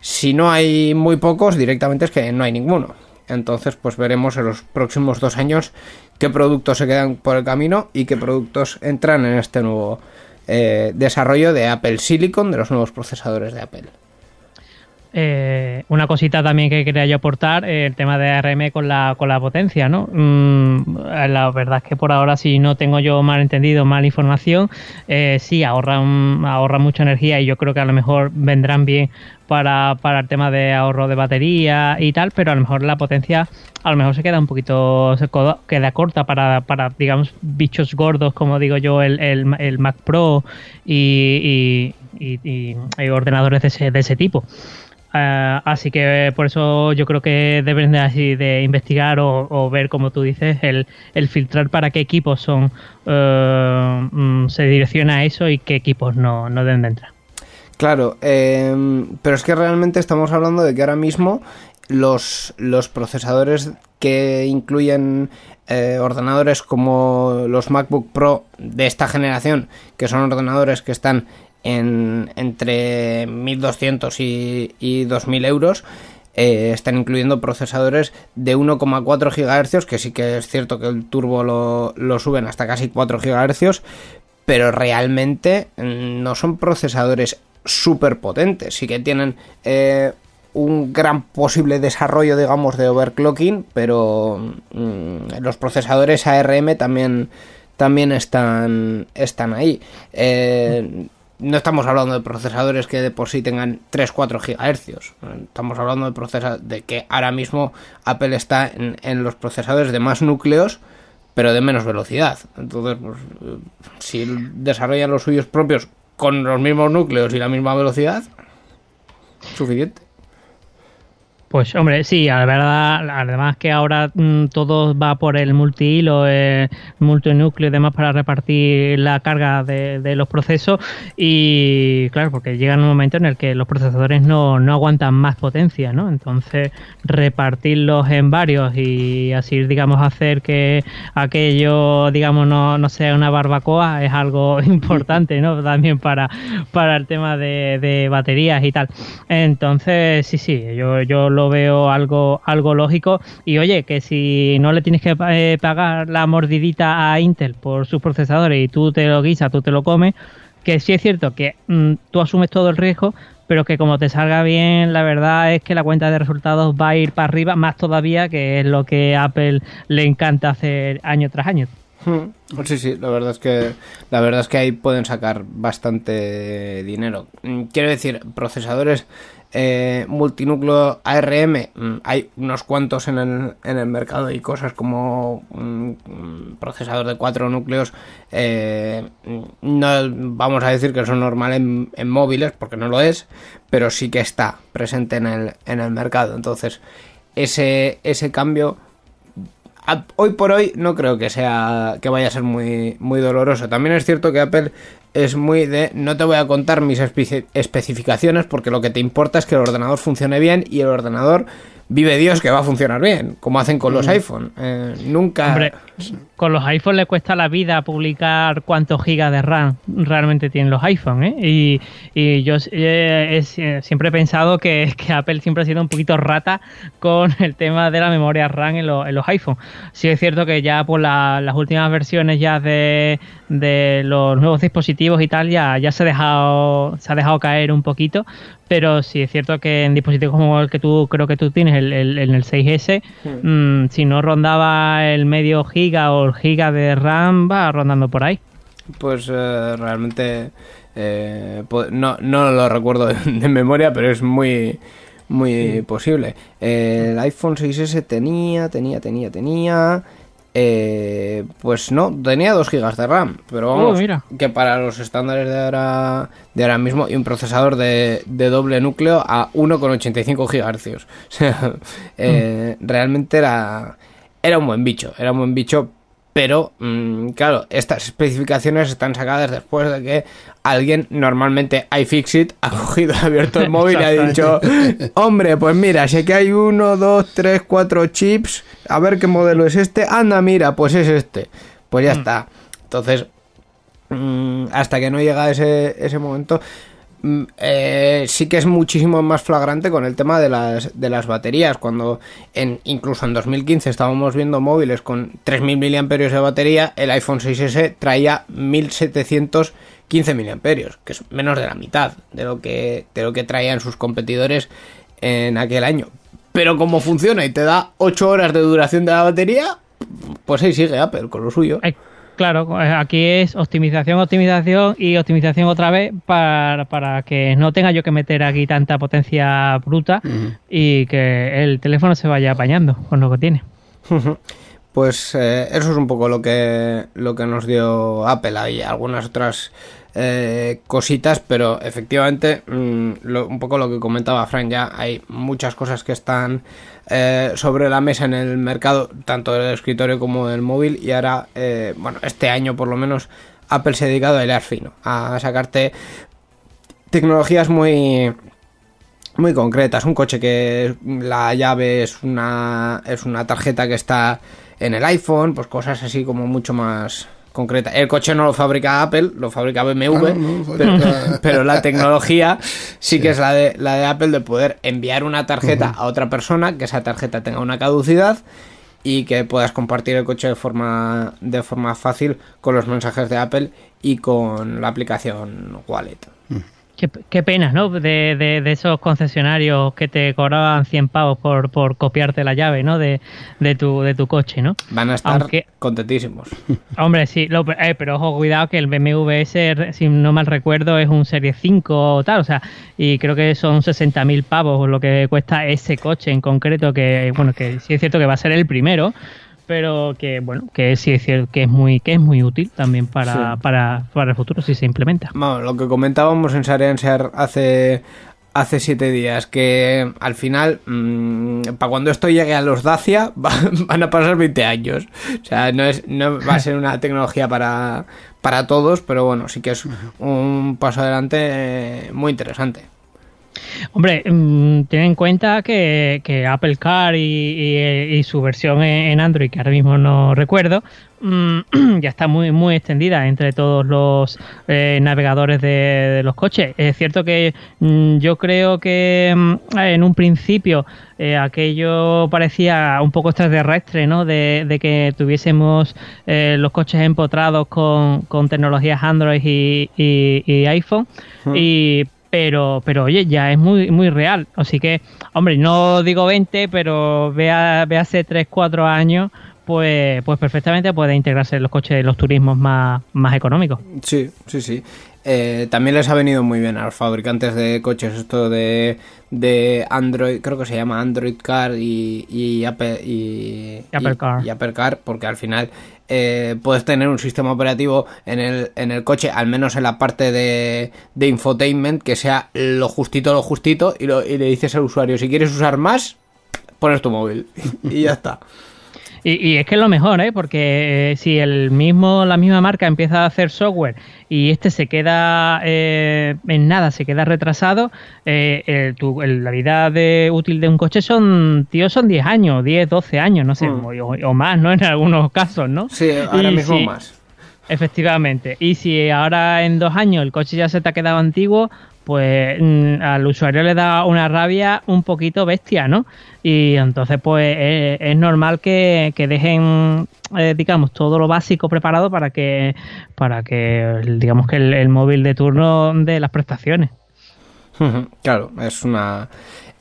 si no hay muy pocos, directamente es que no hay ninguno. Entonces, pues veremos en los próximos dos años qué productos se quedan por el camino y qué productos entran en este nuevo eh, desarrollo de Apple Silicon, de los nuevos procesadores de Apple. Eh, una cosita también que quería yo aportar, eh, el tema de ARM con la, con la potencia, ¿no? Mm, la verdad es que por ahora, si no tengo yo mal entendido, mal información, sí, ahorran, ahorra mucha energía y yo creo que a lo mejor vendrán bien para, para el tema de ahorro de batería y tal, pero a lo mejor la potencia a lo mejor se queda un poquito, queda corta para, para digamos, bichos gordos, como digo yo, el, el, Mac Pro y, y ordenadores de ese, de ese tipo. Uh, así que por eso yo creo que deben de, así de investigar o, ver, como tú dices, el, el filtrar para qué equipos son uh, se direcciona a eso y qué equipos no, no deben de entrar. Claro, eh, pero es que realmente estamos hablando de que ahora mismo los, los procesadores que incluyen eh, ordenadores como los MacBook Pro de esta generación, que son ordenadores que están en, entre 1200 y, y 2000 euros, eh, están incluyendo procesadores de 1,4 GHz, que sí que es cierto que el turbo lo, lo suben hasta casi 4 GHz, pero realmente no son procesadores súper potentes. Sí que tienen eh, un gran posible desarrollo, digamos, de overclocking, pero mmm, los procesadores ARM también, también están, están ahí. Eh, no estamos hablando de procesadores que de por sí tengan 3-4 GHz. Estamos hablando de, procesa de que ahora mismo Apple está en, los procesadores de más núcleos, pero de menos velocidad. Entonces, pues, si desarrollan los suyos propios con los mismos núcleos y la misma velocidad, suficiente. Pues hombre, sí, la verdad, además que ahora mmm, todo va por el multihilo, el multinúcleo y demás para repartir la carga de, los procesos y claro, porque llega un momento en el que los procesadores no, no aguantan más potencia, ¿no? Entonces repartirlos en varios y así, digamos, hacer que aquello, digamos, no, no sea una barbacoa es algo *laughs* importante, ¿no? También para, para el tema de, de baterías y tal. Entonces, sí, sí, yo, yo lo veo algo, algo lógico. Y oye, que si no le tienes que eh, pagar la mordidita a Intel por sus procesadores y tú te lo guisas, tú te lo comes, que sí es cierto que mmm, tú asumes todo el riesgo, pero que como te salga bien, la verdad es que la cuenta de resultados va a ir para arriba, más todavía, que es lo que Apple le encanta hacer año tras año. Sí, sí, la verdad es que la verdad es que ahí pueden sacar bastante dinero. Quiero decir, procesadores eh, multinúcleo ARM, hay unos cuantos en el, en el mercado y cosas como un, un procesador de cuatro núcleos, eh, no vamos a decir que son normales en, en, móviles, porque no lo es, pero sí que está presente en el, en el mercado. Entonces, ese, ese cambio hoy por hoy no creo que sea que vaya a ser muy muy doloroso. También es cierto que Apple es muy de no te voy a contar mis espe especificaciones porque lo que te importa es que el ordenador funcione bien y el ordenador vive Dios que va a funcionar bien, como hacen con los iPhone. Eh, nunca. Hombre, con los iPhone le cuesta la vida publicar cuántos gigas de RAM realmente tienen los iPhone, ¿eh? Y, y yo eh, es, siempre he pensado que, *laughs* que, Apple siempre ha sido un poquito rata con el tema de la memoria RAM en, lo, en los iPhone. Sí es cierto que ya por la, las últimas versiones ya de, de los nuevos dispositivos y tal ya, ya se ha dejado se ha dejado caer un poquito pero sí es cierto que en dispositivos como el que tú creo que tú tienes el, el, en el 6S hmm. mmm, si no rondaba el medio giga o el giga de RAM va rondando por ahí pues eh, realmente eh, no, no lo recuerdo de, *laughs* de, memoria pero es muy muy sí. posible el iPhone 6S tenía tenía tenía tenía eh, pues no, tenía 2 GB de RAM, pero vamos, oh, que para los estándares de ahora, de ahora mismo y un procesador de, de doble núcleo a 1,85 GHz. *laughs* O sea, eh, mm. realmente era, era un buen bicho, era un buen bicho, pero mmm, claro, estas especificaciones están sacadas después de que alguien, normalmente iFixit, ha *laughs* cogido, ha abierto el móvil y ha dicho, hombre, pues mira, sé que hay uno, dos, tres, cuatro chips, a ver qué modelo es este, anda, mira, pues es este, pues ya mm. está. Entonces, mmm, hasta que no llega ese, ese momento, eh, sí que es muchísimo más flagrante con el tema de las, de las baterías. Cuando en, incluso en 2015 estábamos viendo móviles con 3.000 mAh de batería, el iPhone 6S traía 1.715 mAh, que es menos de la mitad de lo que, de lo que traían sus competidores en aquel año. Pero como funciona y te da 8 horas de duración de la batería, pues ahí sigue Apple con lo suyo. Claro, aquí es optimización, optimización y optimización otra vez para, para que no tenga yo que meter aquí tanta potencia bruta uh -huh. y que el teléfono se vaya apañando con lo que tiene. Uh -huh. Pues eh, eso es un poco lo que, lo que nos dio Apple. Hay algunas otras eh, cositas, pero efectivamente, mm, un poco lo que comentaba Frank, ya hay muchas cosas que están eh, sobre la mesa en el mercado, tanto del escritorio como del móvil, y ahora, eh, bueno, este año por lo menos, Apple se ha dedicado a hilar fino, a sacarte tecnologías muy muy concretas. Un coche que la llave es una es una tarjeta que está en el iPhone, pues cosas así como mucho más concretas. El coche no lo fabrica Apple, lo fabrica BMW, Ah, no, *laughs* pero la tecnología sí, que es la de la de Apple de poder enviar una tarjeta a otra persona, que esa tarjeta tenga una caducidad y que puedas compartir el coche de forma de forma fácil con los mensajes de Apple y con la aplicación Wallet. Qué, qué pena, ¿no? De, de, de esos concesionarios que te cobraban 100 pavos por, por copiarte la llave, ¿no? De, de, tu, de tu coche, ¿no? Van a estar Aunque- contentísimos. *laughs* Hombre, sí, lo- eh, pero ojo, cuidado que el BMW S, si no mal recuerdo, es un Serie 5 o tal, o sea, y creo que son 60.000 pavos lo que cuesta ese coche en concreto, que bueno, que sí es cierto que va a ser el primero, pero que bueno, que sí es cierto que es muy, que es muy útil también para, Sí. para, para el futuro si se implementa. Vamos, lo que comentábamos en Sarenser hace hace siete días que al final para cuando esto llegue a los Dacia *laughs* va- van a pasar 20 años o sea no es no va a ser una *laughs* tecnología para para todos pero bueno sí que es un paso adelante eh, muy interesante Hombre, mm, ten en cuenta que, que Apple Car y, y- y su versión en Android, que ahora mismo no recuerdo, mm, *clears throat* ya está muy muy extendida entre todos los eh, navegadores de, de los coches. Es cierto que mm, yo creo que en un principio eh, aquello parecía un poco extraterrestre, ¿no? De, de que tuviésemos eh, los coches empotrados con, con tecnologías Android y, iPhone. Y pero pero oye ya es muy muy real. Así que hombre no digo 20 pero vea ve hace 3 4 años pues pues perfectamente puede integrarse en los coches de los turismos más más económicos Sí, sí, sí. Eh, también les ha venido muy bien a los fabricantes de coches esto de, de Android, creo que se llama Android Car y, y Apple, y, Y Apple y- Car. y Apple Car, porque al final eh, puedes tener un sistema operativo en el, en el coche, al menos en la parte de, de infotainment, que sea lo justito, lo justito, y, lo- y le dices al usuario, si quieres usar más, pones tu móvil *laughs* y ya está. *laughs* Y, y es que es lo mejor, ¿eh? Porque eh, si el mismo, la misma marca empieza a hacer software y este se queda eh, en nada, se queda retrasado, eh, el- tu- el- la vida de, útil de un coche son, tío, son 10 años, 10, 12 años, no sé, Mm. o, o más, ¿no? *laughs* En algunos casos, ¿no? Sí, ahora Y mismo si- más. Efectivamente. Y si ahora en dos años el coche ya se te ha quedado antiguo, pues mm, al usuario le da una rabia un poquito bestia, ¿no? Y entonces pues eh, es normal que, que dejen, eh, digamos, todo lo básico preparado para que, para que digamos que el, el móvil de turno de las prestaciones. Claro, es una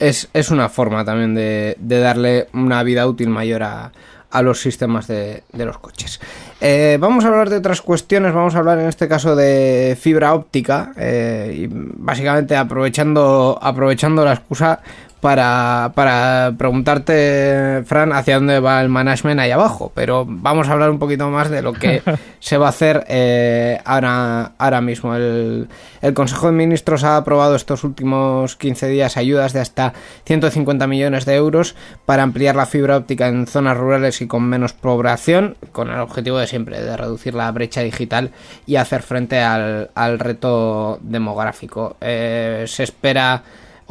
es, es una forma también de, de darle una vida útil mayor a, a los sistemas de, los coches. Eh, vamos a hablar de otras cuestiones, vamos a hablar en este caso de fibra óptica eh, y básicamente aprovechando, aprovechando la excusa para, para preguntarte, Fran, hacia dónde va el management ahí abajo, pero vamos a hablar un poquito más de lo que *laughs* se va a hacer eh, ahora, ahora mismo. El, el Consejo de Ministros ha aprobado estos últimos 15 días ayudas de hasta 150 millones de euros para ampliar la fibra óptica en zonas rurales y con menos población, con el objetivo de siempre de reducir la brecha digital y hacer frente al, al reto demográfico. Eh, se espera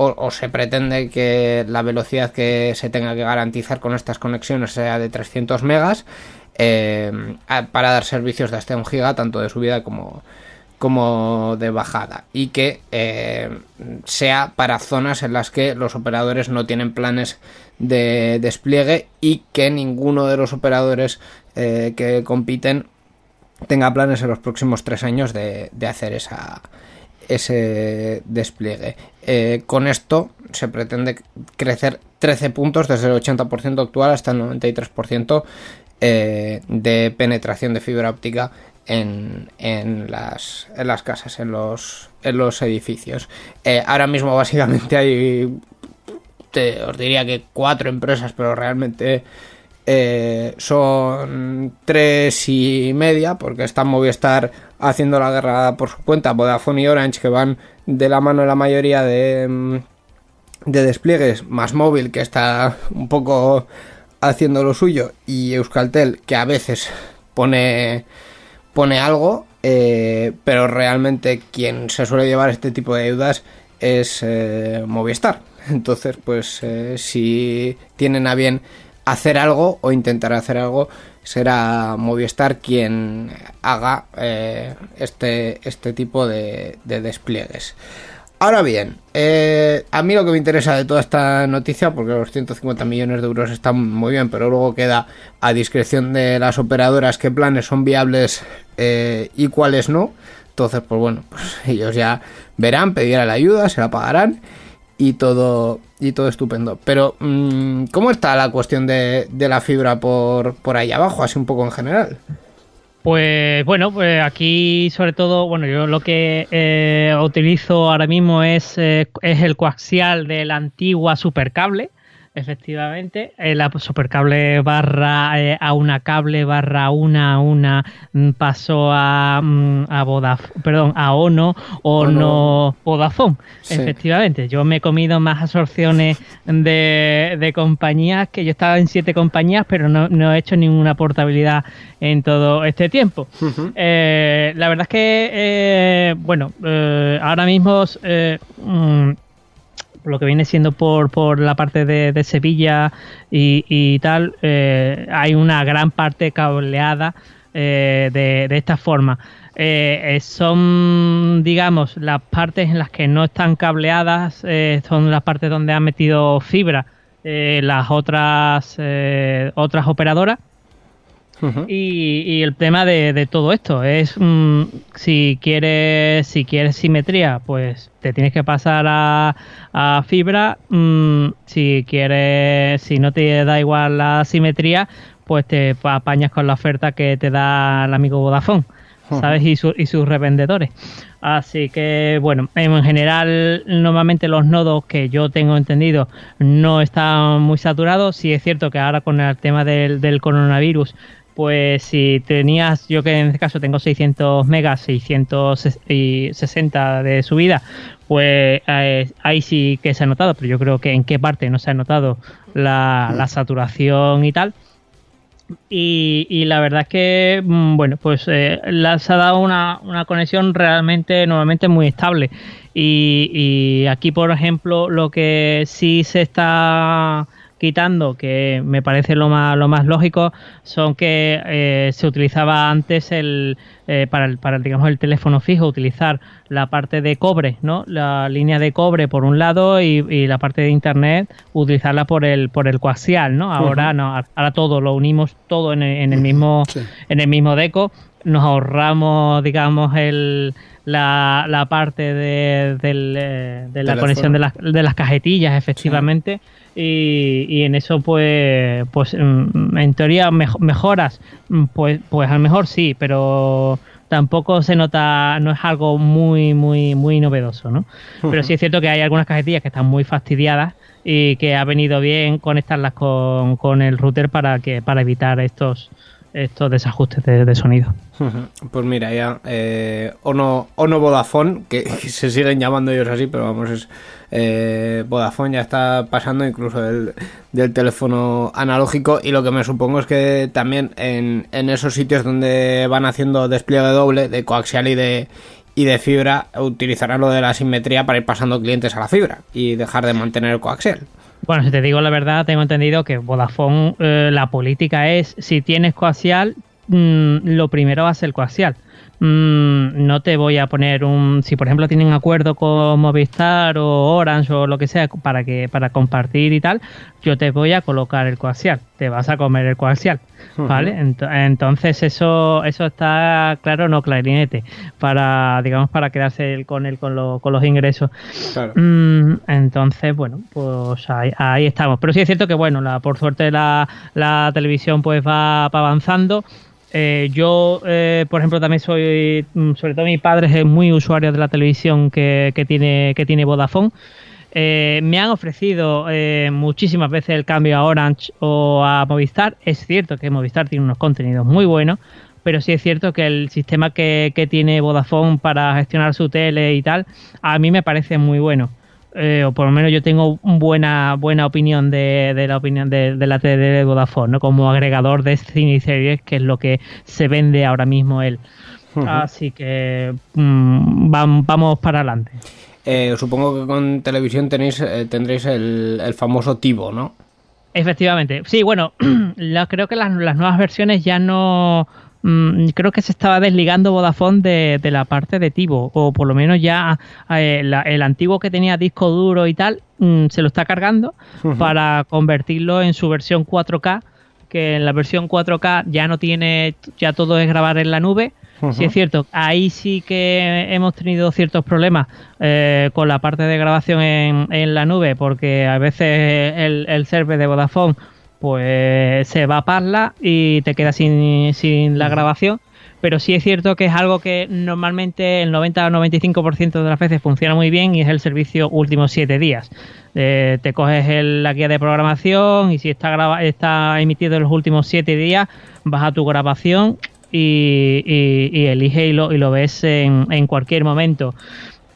o, se pretende que la velocidad que se tenga que garantizar con estas conexiones sea de 300 megas eh, para dar servicios de hasta un giga tanto de subida como como de bajada y que eh, sea para zonas en las que los operadores no tienen planes de despliegue y que ninguno de los operadores eh, que compiten tenga planes en los próximos tres años de, de hacer esa, ese despliegue. Eh, con esto se pretende crecer 13 puntos desde el 80% actual hasta el 93% eh, de penetración de fibra óptica en, en, las, en las casas, en los, en los edificios. Eh, ahora mismo *laughs* básicamente hay, te- os diría que cuatro empresas, pero realmente son tres y media, porque está Movistar haciendo la guerra por su cuenta, Vodafone y Orange, que van de la mano de la mayoría de, mm, de despliegues, más móvil, que está un poco haciendo lo suyo, y Euskaltel, que a veces pone, pone algo, eh, pero realmente quien se suele llevar este tipo de deudas es eh, Movistar. *laughs* Entonces, pues eh, si tienen a bien hacer algo o intentar hacer algo, será Movistar quien haga eh, este, este tipo de, de despliegues. Ahora bien, eh, a mí lo que me interesa de toda esta noticia, porque los 150 millones de euros están muy bien, pero luego queda a discreción de las operadoras qué planes son viables eh, y cuáles no. Entonces, pues bueno, pues ellos ya verán, pedirán la ayuda, se la pagarán y todo y todo estupendo. Pero, mm, ¿cómo está la cuestión de, de la fibra por, por ahí abajo, así un poco en general? Pues bueno, pues aquí sobre todo, bueno, yo lo que eh, utilizo ahora mismo es, eh, es el coaxial de la antigua supercable. Efectivamente, eh, la supercable barra eh, a una cable barra una a una mm, pasó a, mm, a Vodafone, perdón, a Ono, Ono, Vodafone. Sí. Efectivamente, yo me he comido más absorciones de, de compañías que yo estaba en siete compañías, pero no, no he hecho ninguna portabilidad en todo este tiempo. Eh, la verdad es que, eh, bueno, eh, ahora mismo eh, mm, lo que viene siendo por, por la parte de, Sevilla y, y tal, eh, hay una gran parte cableada eh, de, de esta forma. Eh, son, digamos, las partes en las que no están cableadas, son las partes donde han metido fibra las otras, otras operadoras. Y, y el tema de, de todo esto es mm, si quieres si quieres simetría pues te tienes que pasar a, a fibra. Mm, si quieres si no te da igual la simetría pues te apañas con la oferta que te da el amigo Vodafone sabes y, su- y sus revendedores. Así que bueno en general normalmente los nodos que yo tengo entendido no están muy saturados. Sí es cierto que ahora con el tema del, del coronavirus pues si tenías, yo que en este caso tengo 600 megas, 660 de subida, pues eh, ahí sí que se ha notado, pero yo creo que en qué parte no se ha notado la, saturación y tal. Y, la verdad es que, mm, bueno, pues eh, las ha dado una, conexión realmente, normalmente muy estable. Y, y aquí, por ejemplo, lo que sí se está quitando, que me parece lo más, lo más lógico, son que eh, se utilizaba antes el, eh, para, el, para digamos, el teléfono fijo, utilizar la parte de cobre, ¿no? La línea de cobre por un lado y, y la parte de internet, utilizarla por el, por el coaxial, ¿no? Ahora no, ahora todo lo unimos todo en el, en el mismo, Sí. en el mismo deco, nos ahorramos, digamos, el, la, la parte de, del, eh, de la conexión de las, de las cajetillas, efectivamente. Y, y en eso, pues, pues mm, en teoría mejo- mejoras, mm, pues, pues a lo mejor sí, pero tampoco se nota, no es algo muy, muy, muy novedoso, ¿no? Pero sí es cierto que hay algunas cajetillas que están muy fastidiadas y que ha venido bien conectarlas con, con el router para que para evitar estos estos desajustes de, sonido. *laughs* Pues mira, ya eh, Ono, Ono Vodafone, que, que se siguen llamando ellos así, pero vamos, es eh, Vodafone ya está pasando incluso del, del teléfono analógico y lo que me supongo es que también en, en esos sitios donde van haciendo despliegue doble de coaxial y de y de fibra utilizarán lo de la simetría para ir pasando clientes a la fibra y dejar de mantener el coaxial. Bueno, si te digo la verdad, tengo entendido que Vodafone, eh, la política es, si tienes coaxial, mm, lo primero va a ser coaxial. Mm, no te voy a poner un, si por ejemplo tienen acuerdo con Movistar o Orange o lo que sea para que para compartir y tal, yo te voy a colocar el coaxial, te vas a comer el coaxial, ¿vale? Ent- entonces eso eso está claro, no clarinete, para digamos para quedarse el- con él con, lo- con los ingresos. Claro. Mm, entonces, bueno, pues ahí, ahí estamos. Pero sí es cierto que, bueno, la, por suerte la, la televisión pues va, va avanzando. Eh, yo, eh, por ejemplo, también soy, mm, sobre todo mi padre es muy usuario de la televisión que, tiene, que tiene Vodafone. Eh, me han ofrecido eh, muchísimas veces el cambio a Orange o a Movistar. Es cierto que Movistar tiene unos contenidos muy buenos, pero sí es cierto que el sistema que, que tiene Vodafone para gestionar su tele y tal, a mí me parece muy bueno. Eh, o por lo menos yo tengo buena buena opinión de, de la opinión de, de, la tele de Vodafone, ¿no? como agregador de cine y series, que es lo que se vende ahora mismo él. Uh -huh. Así que mmm, vamos para adelante. Eh, supongo que con televisión tenéis eh, tendréis el, el, famoso Tivo, ¿no? Efectivamente. Sí, bueno, *clears throat* la, creo que las, las nuevas versiones ya no Mm, creo que se estaba desligando Vodafone de, de, la parte de Tivo, o por lo menos ya eh, la, el antiguo que tenía disco duro y tal, mm, se lo está cargando uh -huh. para convertirlo en su versión 4K, que en la versión 4K ya no tiene, ya todo es grabar en la nube. Uh -huh. Sí es cierto, ahí sí que hemos tenido ciertos problemas eh, con la parte de grabación en, en, la nube, porque a veces el, el server de Vodafone pues se va a Parla y te quedas sin, sin la grabación. Pero sí es cierto que es algo que normalmente el 90 o 95% de las veces funciona muy bien y es el servicio últimos 7 días. Eh, te coges el, la guía de programación y si está, graba, está emitido en los últimos 7 días, vas a tu grabación y, y, y elige y lo, y lo ves en, en cualquier momento.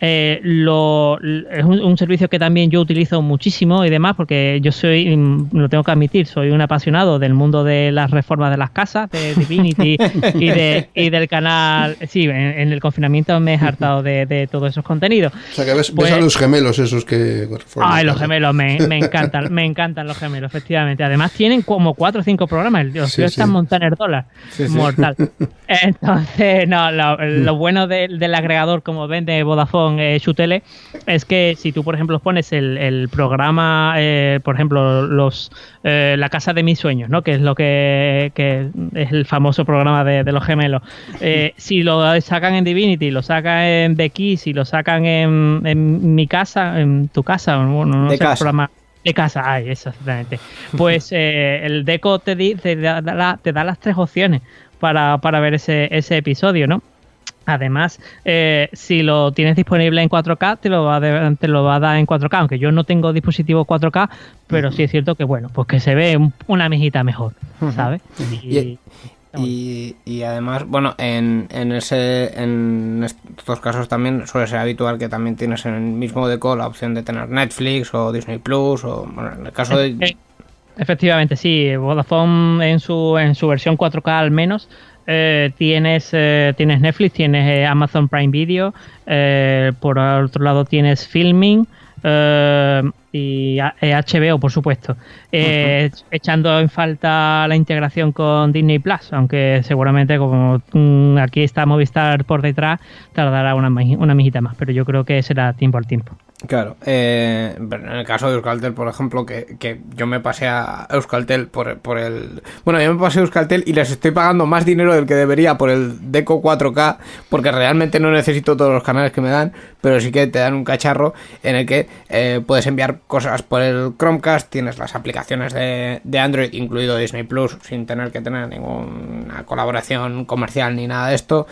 Eh, lo, es un, un, servicio que también yo utilizo muchísimo y demás porque yo soy, mm, lo tengo que admitir, soy un apasionado del mundo de las reformas de las casas, de *laughs* Divinity y, de, y del canal. Sí, en, en, el confinamiento me he hartado de, de, todos esos contenidos. O sea que ves, pues, ves a los gemelos esos que Ay, los gemelos, me, *laughs* me, encantan, me encantan los gemelos, efectivamente. Además tienen como cuatro o cinco programas, los sí, sí. están Montaner Dólar, sí, mortal. *laughs* Entonces, no, lo, lo bueno de, del agregador como vende Vodafone eh, Chutele es que si tú, por ejemplo, pones el, el programa, eh, por ejemplo, los eh, La Casa de Mis Sueños, ¿no? que es lo que, que es el famoso programa de, de los gemelos, eh, *laughs* si lo sacan en Divinity, lo sacan en The Keys, y lo sacan en, en mi casa, en tu casa, bueno, no sé casa. el programa de casa, ay, exactamente. Pues *laughs* eh, el Deco te, di, te, da, te, da, las tres opciones para, para ver ese, ese episodio, ¿no? Además, eh, si lo tienes disponible en 4K, te lo, va a te lo va a dar en 4K, aunque yo no tengo dispositivo 4K, pero sí es cierto que, bueno, pues que se ve un, una mijita mejor, ¿sabes? Y, y, y, además, bueno, en, en, ese, en estos casos también suele ser habitual que también tienes en el mismo deco la opción de tener Netflix o Disney Plus, o bueno, en el caso de... Efectivamente, sí, Vodafone en su, en su versión 4K al menos eh, tienes, eh, tienes Netflix, tienes eh, Amazon Prime Video, eh, por otro lado tienes Filming eh, y HBO, por supuesto. Uh -huh. Echando en falta la integración con Disney Plus, aunque seguramente como mm, aquí está Movistar por detrás, tardará una, una mijita más, pero yo creo que será tiempo al tiempo. Claro, eh, en el caso de Euskaltel, por ejemplo, que, que yo me pasé a Euskaltel por, por, el... Bueno, yo me pasé a Euskaltel y les estoy pagando más dinero del que debería por el Deco 4K, porque realmente no necesito todos los canales que me dan, pero sí que te dan un cacharro en el que eh, puedes enviar cosas por el Chromecast, tienes las aplicaciones de, de Android, incluido Disney Plus, sin tener que tener ninguna colaboración comercial ni nada de esto,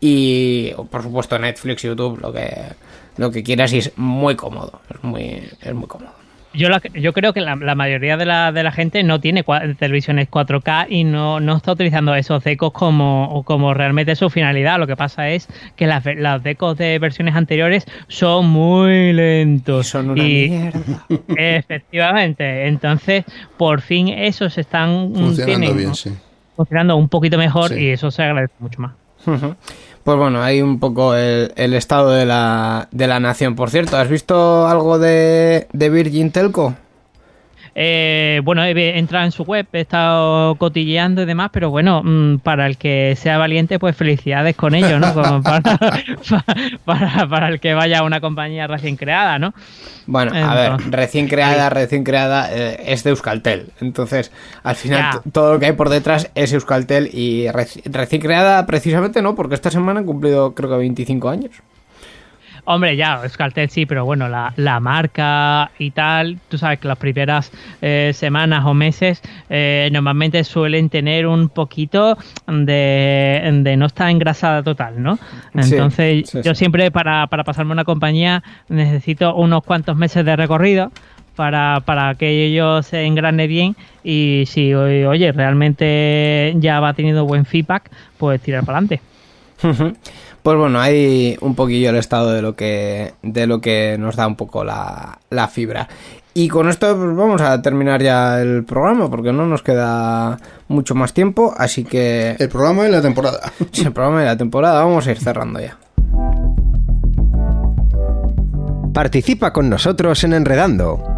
y por supuesto Netflix, YouTube, lo que lo que quieras y es muy cómodo, es muy, es muy cómodo. Yo, la, yo creo que la, la mayoría de la, de la, gente no tiene televisiones 4K y no, no está utilizando esos decos como, como realmente su finalidad. Lo que pasa es que las, las decos de versiones anteriores son muy lentos. Y son una y, mierda. *laughs* Efectivamente. Entonces, por fin esos están funcionando tienen, bien, sí. funcionando un poquito mejor sí. y eso se agradece mucho más. Uh -huh. Pues bueno, hay un poco el, el, estado de la, de la nación. Por cierto, ¿has visto algo de Virgin Telco? Eh, bueno, he entrado en su web, he estado cotilleando y demás, pero bueno, mmm, para el que sea valiente, pues felicidades con ello, ¿no? Como *laughs* para, *laughs* para, para, el que vaya a una compañía recién creada, ¿no? Bueno, a ver, recién creada, recién creada eh, es de Euskaltel. Entonces, al final, todo lo que hay por detrás es Euskaltel y reci recién creada precisamente no, porque esta semana han cumplido creo que 25 años. Hombre, ya, Euskaltel sí, pero bueno, la, la marca y tal, tú sabes que las primeras eh, semanas o meses eh, normalmente suelen tener un poquito de, de no estar engrasada total, ¿no? Entonces, sí, yo siempre para, para pasarme una compañía necesito unos cuantos meses de recorrido para, para que ello se engrane bien y si, oye, oye, realmente ya va teniendo buen feedback, pues tirar para adelante. Pues bueno, hay un poquillo el estado de lo que, de lo que nos da un poco la, la fibra. Y con esto pues, vamos a terminar ya el programa porque no nos queda mucho más tiempo, así que El programa de la temporada. *laughs* sí, el programa de la temporada vamos a ir cerrando ya. Participa con nosotros en Enredando.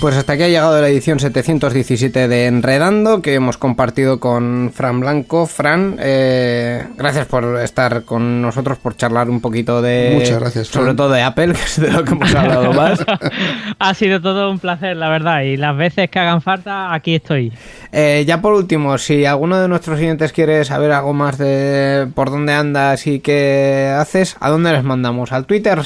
Pues hasta aquí ha llegado la edición 717 de Enredando, que hemos compartido con Fran Blanco. Fran, eh, gracias por estar con nosotros, por charlar un poquito de... Muchas gracias, Fran. Sobre todo de Apple, *laughs* que es de lo que hemos hablado *laughs* más. ha sido todo un placer, la verdad, y las veces que hagan falta, aquí estoy. Eh, ya por último, si alguno de nuestros siguientes quiere saber algo más de por dónde andas y qué haces, ¿a dónde les mandamos? ¿Al Twitter?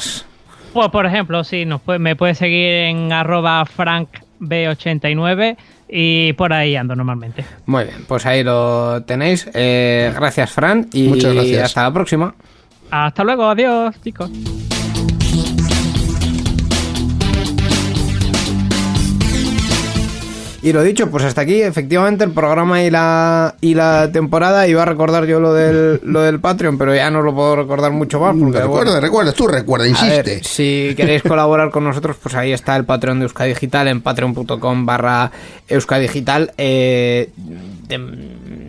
Pues, por ejemplo, sí, nos puede, me puede seguir en arroba frankb89 y por ahí ando normalmente. Muy bien, pues ahí lo tenéis. Eh, gracias, Fran, y Muchas gracias. hasta la próxima. Hasta luego, adiós, chicos. Y lo dicho, pues hasta aquí, efectivamente, el programa y la, y la temporada. Iba a recordar yo lo del, lo del Patreon, pero ya no lo puedo recordar mucho más. Porque, recuerda, bueno, recuerda, tú recuerda, insiste. ver, si queréis colaborar con nosotros, pues ahí está el Patreon de Euskadigital en patreon.com barra Euskadigital. Eh, de-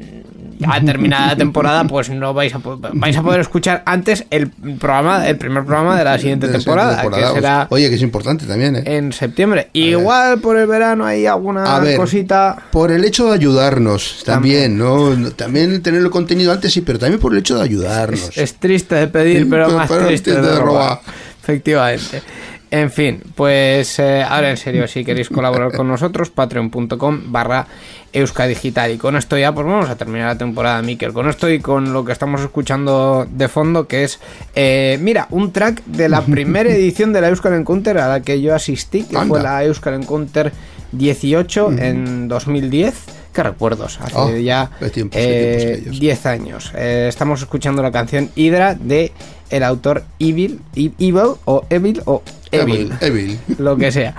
ya terminada la temporada, pues no vais a, po- vais a poder escuchar antes el programa, el primer programa de la siguiente temporada, temporada. que será Oye, que es importante también, ¿eh? en septiembre. Igual por el verano hay alguna A ver. cosita. Por el hecho de ayudarnos también, ¿no? No, También tener el contenido antes sí, pero también por el hecho de ayudarnos. Es triste de pedir, pero pero- más pero triste de, triste de robar. robar. Efectivamente. En fin, pues eh, ahora en serio, si queréis colaborar con nosotros, patreon.com barra euskadigital. Y con esto ya pues vamos a terminar la temporada, Miquel. Con esto y con lo que estamos escuchando de fondo, que es, eh, mira, un track de la *laughs* primera edición de la Euskal Encounter a la que yo asistí, que Anda. fue la Euskal Encounter 18 en 2010. Qué recuerdos, hace Oh, ya qué tiempos, qué eh, tiempos aquellos. 10 años. Estamos escuchando la canción Hydra de el autor Evil, E- Evil o Evil o Evil, Evil. *laughs* lo que sea.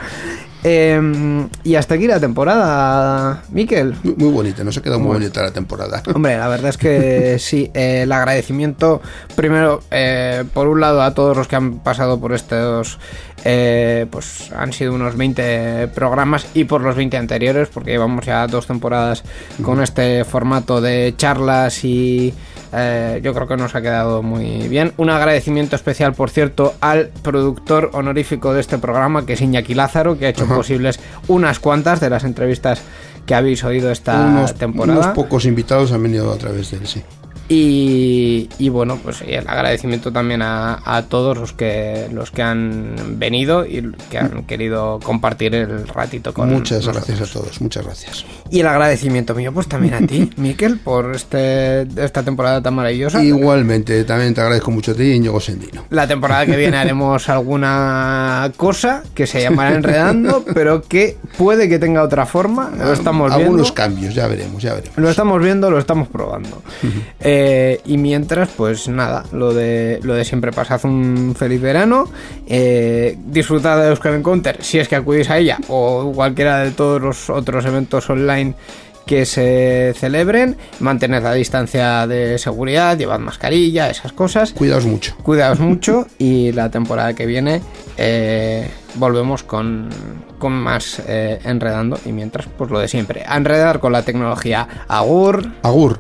Eh, y hasta aquí la temporada, Miquel. Muy, muy bonita, nos ha quedado muy bonita la temporada. *laughs* Hombre, la verdad es que *laughs* sí, eh, el agradecimiento primero, eh, por un lado, a todos los que han pasado por estos, eh, pues han sido unos 20 programas y por los 20 anteriores, porque llevamos ya dos temporadas con este formato de charlas y eh, yo creo que nos ha quedado muy bien. Un agradecimiento especial, por cierto, al productor honorífico de este programa, que es Iñaki Lázaro, que ha hecho posibles unas cuantas de las entrevistas que habéis oído esta unos, temporada. unos pocos invitados han venido a través de él, sí. Y, y bueno, pues el agradecimiento también a, a todos los que los que han venido y que han querido compartir el ratito con Muchas nosotros. gracias a todos, muchas gracias. Y el agradecimiento mío, pues también a ti, *laughs* Miquel, por este esta temporada tan maravillosa. Igualmente, también te agradezco mucho a ti, Íñigo Sendino. La temporada que viene haremos *laughs* alguna cosa que se llamará Enredando, pero que puede que tenga otra forma. Lo estamos viendo. Algunos cambios, ya veremos, ya veremos. Lo estamos viendo, lo estamos probando. Eh, y mientras, pues nada, lo de, lo de siempre, pasad un feliz verano. Eh, disfrutad de Euskal Encounter si es que acudís a ella o cualquiera de todos los otros eventos online que se celebren, mantened la distancia de seguridad, llevad mascarilla, esas cosas. Cuidaos mucho. Cuidaos *laughs* mucho y la temporada que viene eh, volvemos con, con más eh, enredando y mientras pues lo de siempre. A enredar con la tecnología. Agur. Agur.